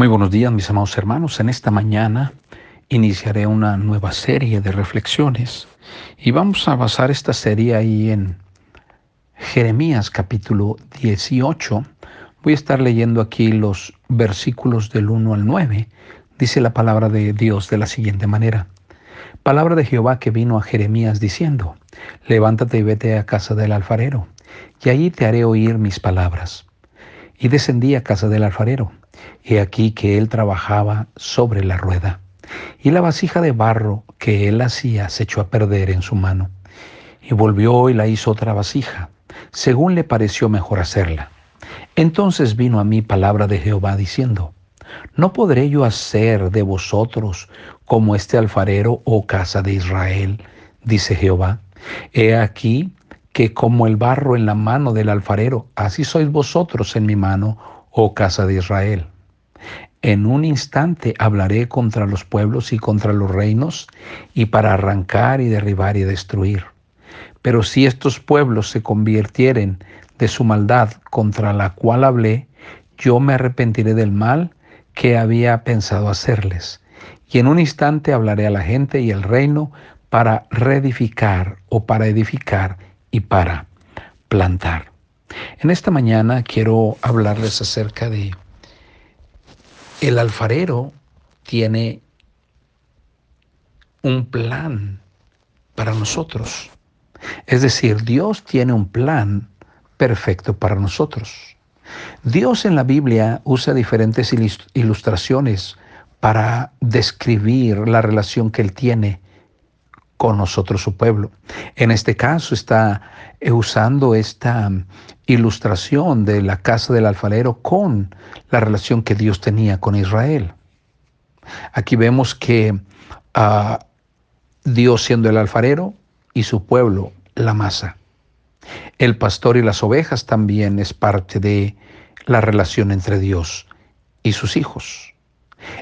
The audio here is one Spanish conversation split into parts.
Muy buenos días, mis amados hermanos. En esta mañana iniciaré una nueva serie de reflexiones y vamos a basar esta serie ahí en Jeremías capítulo 18. Voy a estar leyendo aquí los versículos del 1 al 9. Dice la palabra de Dios de la siguiente manera. Palabra de Jehová que vino a Jeremías diciendo, levántate y vete a casa del alfarero, y allí te haré oír mis palabras. Y descendí a casa del alfarero He aquí que él trabajaba sobre la rueda, y la vasija de barro que él hacía se echó a perder en su mano. Y volvió y la hizo otra vasija, según le pareció mejor hacerla. Entonces vino a mí palabra de Jehová diciendo, ¿no podré yo hacer de vosotros como este alfarero, oh casa de Israel? dice Jehová. He aquí que como el barro en la mano del alfarero, así sois vosotros en mi mano, oh casa de Israel. En un instante hablaré contra los pueblos y contra los reinos, y para arrancar y derribar y destruir. Pero si estos pueblos se convirtieren de su maldad contra la cual hablé, yo me arrepentiré del mal que había pensado hacerles. Y en un instante hablaré a la gente y al reino para reedificar o para edificar y para plantar. En esta mañana quiero hablarles acerca de el alfarero tiene un plan para nosotros. Es decir, Dios tiene un plan perfecto para nosotros. Dios en la Biblia usa diferentes ilustraciones para describir la relación que Él tiene con nosotros, su pueblo. En este caso está usando esta ilustración de la casa del alfarero con la relación que Dios tenía con Israel. Aquí vemos que uh, Dios siendo el alfarero y su pueblo la masa. El pastor y las ovejas también es parte de la relación entre Dios y sus hijos.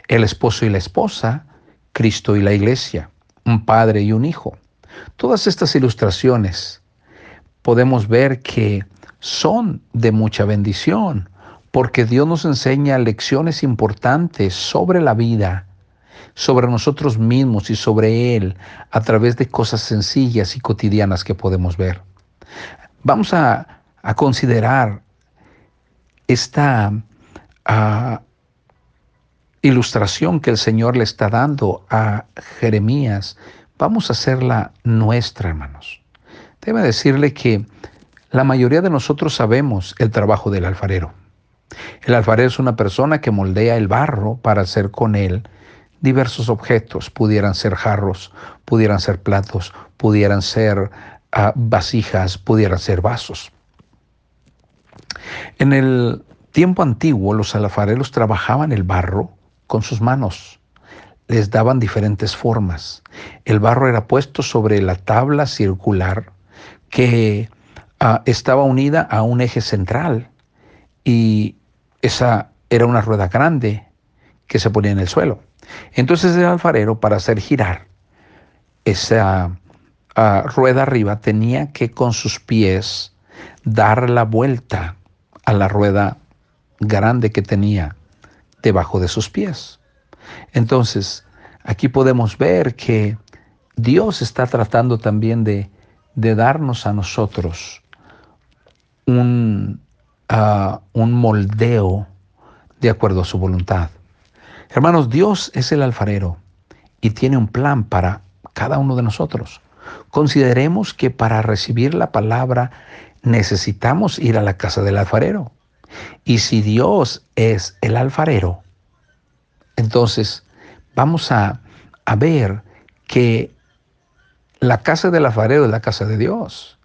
El esposo y la esposa, Cristo y la iglesia un padre y un hijo. Todas estas ilustraciones podemos ver que son de mucha bendición, porque Dios nos enseña lecciones importantes sobre la vida, sobre nosotros mismos y sobre Él a través de cosas sencillas y cotidianas que podemos ver. Vamos a, considerar esta ah, ilustración que el Señor le está dando a Jeremías, vamos a hacerla nuestra, hermanos. Debe decirle que la mayoría de nosotros sabemos el trabajo del alfarero. El alfarero es una persona que moldea el barro para hacer con él diversos objetos. Pudieran ser jarros, pudieran ser platos, pudieran ser ah, vasijas, pudieran ser vasos. En el tiempo antiguo los alfareros trabajaban el barro con sus manos. Les daban diferentes formas. El barro era puesto sobre la tabla circular que ah, estaba unida a un eje central y esa era una rueda grande que se ponía en el suelo. Entonces el alfarero para hacer girar esa ah, rueda arriba tenía que con sus pies dar la vuelta a la rueda grande que tenía debajo de sus pies. Entonces, aquí podemos ver que Dios está tratando también de, darnos a nosotros un, ah, un moldeo de acuerdo a su voluntad. Hermanos, Dios es el alfarero y tiene un plan para cada uno de nosotros. Consideremos que para recibir la palabra necesitamos ir a la casa del alfarero. Y si Dios es el alfarero, entonces vamos a, ver que la casa del alfarero es la casa de Dios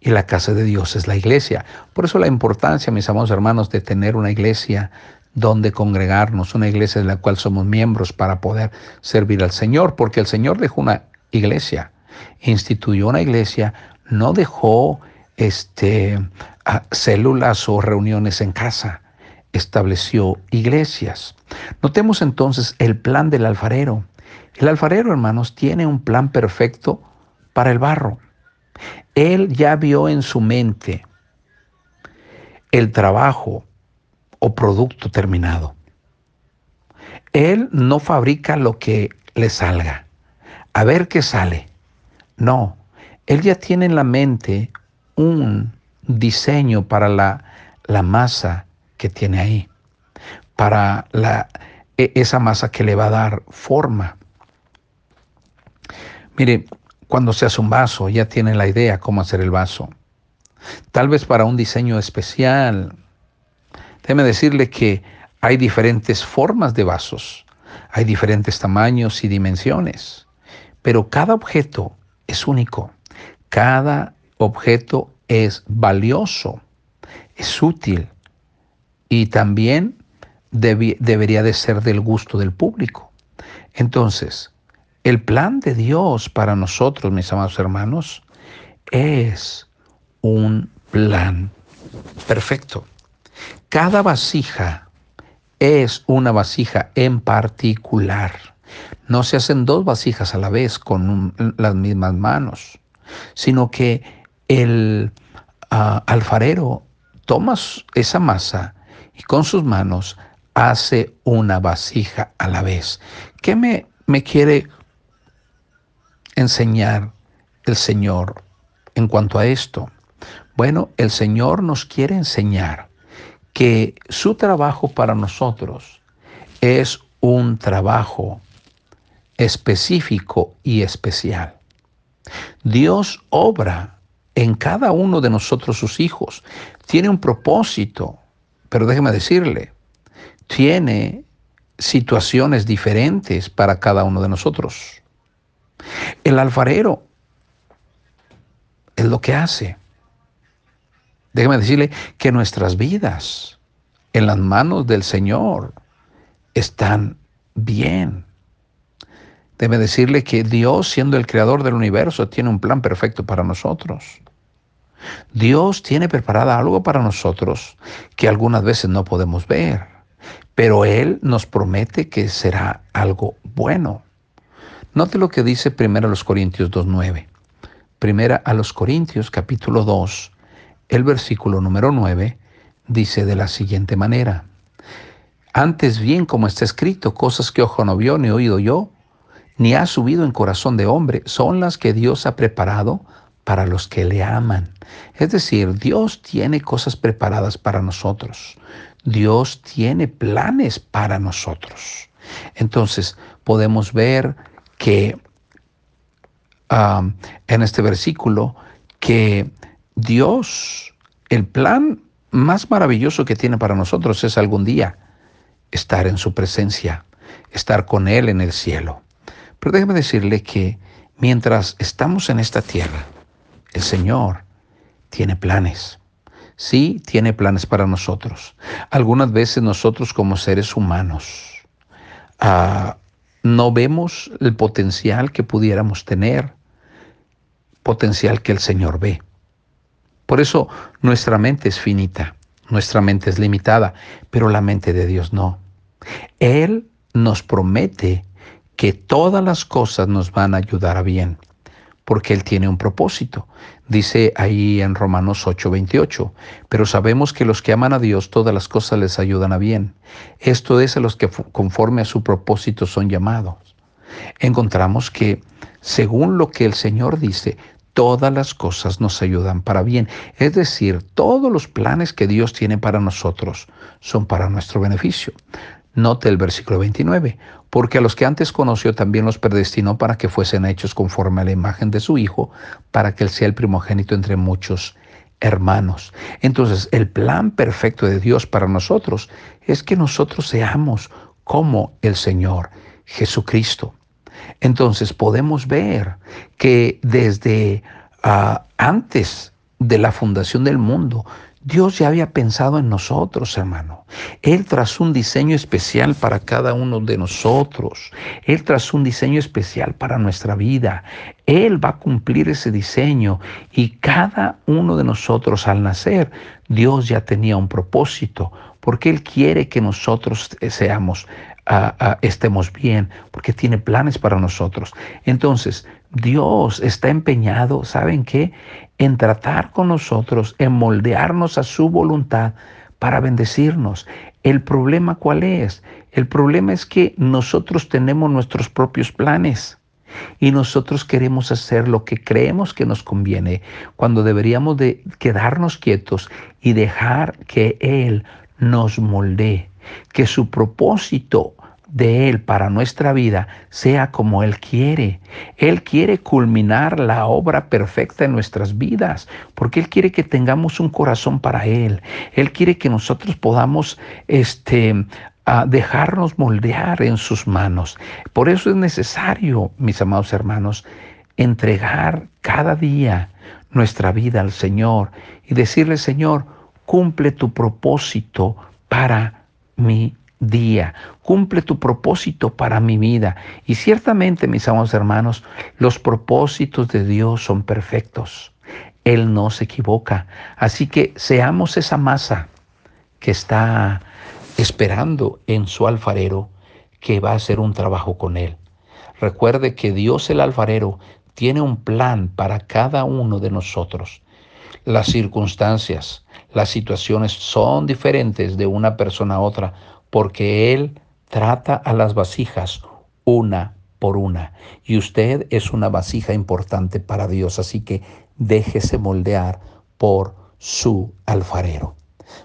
y la casa de Dios es la iglesia. Por eso la importancia, mis amados hermanos, de tener una iglesia donde congregarnos, una iglesia de la cual somos miembros para poder servir al Señor, porque el Señor dejó una iglesia, instituyó una iglesia, no dejó este, células o reuniones en casa, estableció iglesias. Notemos entonces el plan del alfarero. El alfarero, hermanos, tiene un plan perfecto para el barro. Él ya vio en su mente el trabajo o producto terminado. Él no fabrica lo que le salga. A ver qué sale. No, Él ya tiene en la mente un diseño para la, la masa que tiene ahí, para la, e, esa masa que le va a dar forma. Mire, cuando se hace un vaso, ya tiene la idea cómo hacer el vaso. Tal vez para un diseño especial. Déjeme decirle que hay diferentes formas de vasos, hay diferentes tamaños y dimensiones, pero cada objeto es único, cada objeto es valioso, es útil y también debería de ser del gusto del público. Entonces, el plan de Dios para nosotros, mis amados hermanos, es un plan perfecto. Cada vasija es una vasija en particular. No se hacen dos vasijas a la vez con las mismas manos, sino que el ah, alfarero toma esa masa y con sus manos hace una vasija a la vez. ¿Qué me, me quiere enseñar el Señor en cuanto a esto? Bueno, el Señor nos quiere enseñar que su trabajo para nosotros es un trabajo específico y especial. Dios obra en cada uno de nosotros sus hijos. Tiene un propósito, pero déjeme decirle, tiene situaciones diferentes para cada uno de nosotros. El alfarero es lo que hace. Déjeme decirle que nuestras vidas en las manos del Señor están bien. Déjeme decirle que Dios, siendo el creador del universo, tiene un plan perfecto para nosotros. Dios tiene preparada algo para nosotros que algunas veces no podemos ver, pero Él nos promete que será algo bueno. Note lo que dice primero a los Corintios 2.9. Primera a los Corintios capítulo 2, el versículo número 9 dice de la siguiente manera, antes bien como está escrito, cosas que ojo no vio ni oído yo, ni ha subido en corazón de hombre, son las que Dios ha preparado para los que le aman. Es decir, Dios tiene cosas preparadas para nosotros. Dios tiene planes para nosotros. Entonces podemos ver que um, en este versículo que Dios, el plan más maravilloso que tiene para nosotros es algún día estar en su presencia, estar con Él en el cielo. Pero déjeme decirle que mientras estamos en esta tierra, el Señor tiene planes. Sí, tiene planes para nosotros. Algunas veces nosotros como seres humanos ah, no vemos el potencial que pudiéramos tener, potencial que el Señor ve. Por eso nuestra mente es finita, nuestra mente es limitada, pero la mente de Dios no. Él nos promete que todas las cosas nos van a ayudar a bien, porque Él tiene un propósito. Dice ahí en Romanos 8:28, pero sabemos que los que aman a Dios todas las cosas les ayudan a bien. Esto es a los que conforme a su propósito son llamados. Encontramos que según lo que el Señor dice, todas las cosas nos ayudan para bien. Es decir, todos los planes que Dios tiene para nosotros son para nuestro beneficio. Note el versículo 29, porque a los que antes conoció también los predestinó para que fuesen hechos conforme a la imagen de su Hijo, para que Él sea el primogénito entre muchos hermanos. Entonces, el plan perfecto de Dios para nosotros es que nosotros seamos como el Señor Jesucristo. Entonces podemos ver que desde ah, antes de la fundación del mundo, Dios ya había pensado en nosotros, hermano. Él trazó un diseño especial para cada uno de nosotros. Él trazó un diseño especial para nuestra vida. Él va a cumplir ese diseño y cada uno de nosotros al nacer, Dios ya tenía un propósito, porque Él quiere que nosotros seamos estemos bien, porque tiene planes para nosotros. Entonces, Dios está empeñado, ¿saben qué? En tratar con nosotros, en moldearnos a su voluntad para bendecirnos. ¿El problema cuál es? El problema es que nosotros tenemos nuestros propios planes y nosotros queremos hacer lo que creemos que nos conviene cuando deberíamos de quedarnos quietos y dejar que Él nos moldee, que su propósito de Él para nuestra vida sea como Él quiere. Él quiere culminar la obra perfecta en nuestras vidas, porque Él quiere que tengamos un corazón para Él. Él quiere que nosotros podamos este, a dejarnos moldear en sus manos. Por eso es necesario, mis amados hermanos, entregar cada día nuestra vida al Señor y decirle, Señor, cumple tu propósito para mi día. Cumple tu propósito para mi vida. Y ciertamente, mis amados hermanos, los propósitos de Dios son perfectos. Él no se equivoca. Así que seamos esa masa que está esperando en su alfarero que va a hacer un trabajo con él. Recuerde que Dios el alfarero tiene un plan para cada uno de nosotros. Las circunstancias, las situaciones son diferentes de una persona a otra porque Él trata a las vasijas una por una. Y usted es una vasija importante para Dios, así que déjese moldear por su alfarero.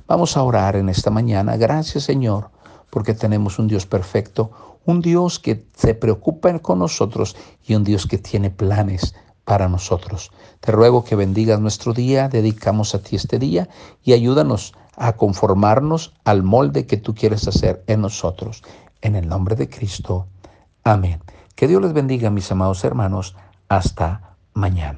Vamos a orar en esta mañana. Gracias Señor, porque tenemos un Dios perfecto, un Dios que se preocupa con nosotros y un Dios que tiene planes para nosotros. Te ruego que bendigas nuestro día, dedicamos a ti este día y ayúdanos a conformarnos al molde que tú quieres hacer en nosotros. En el nombre de Cristo. Amén. Que Dios les bendiga, mis amados hermanos. Hasta mañana.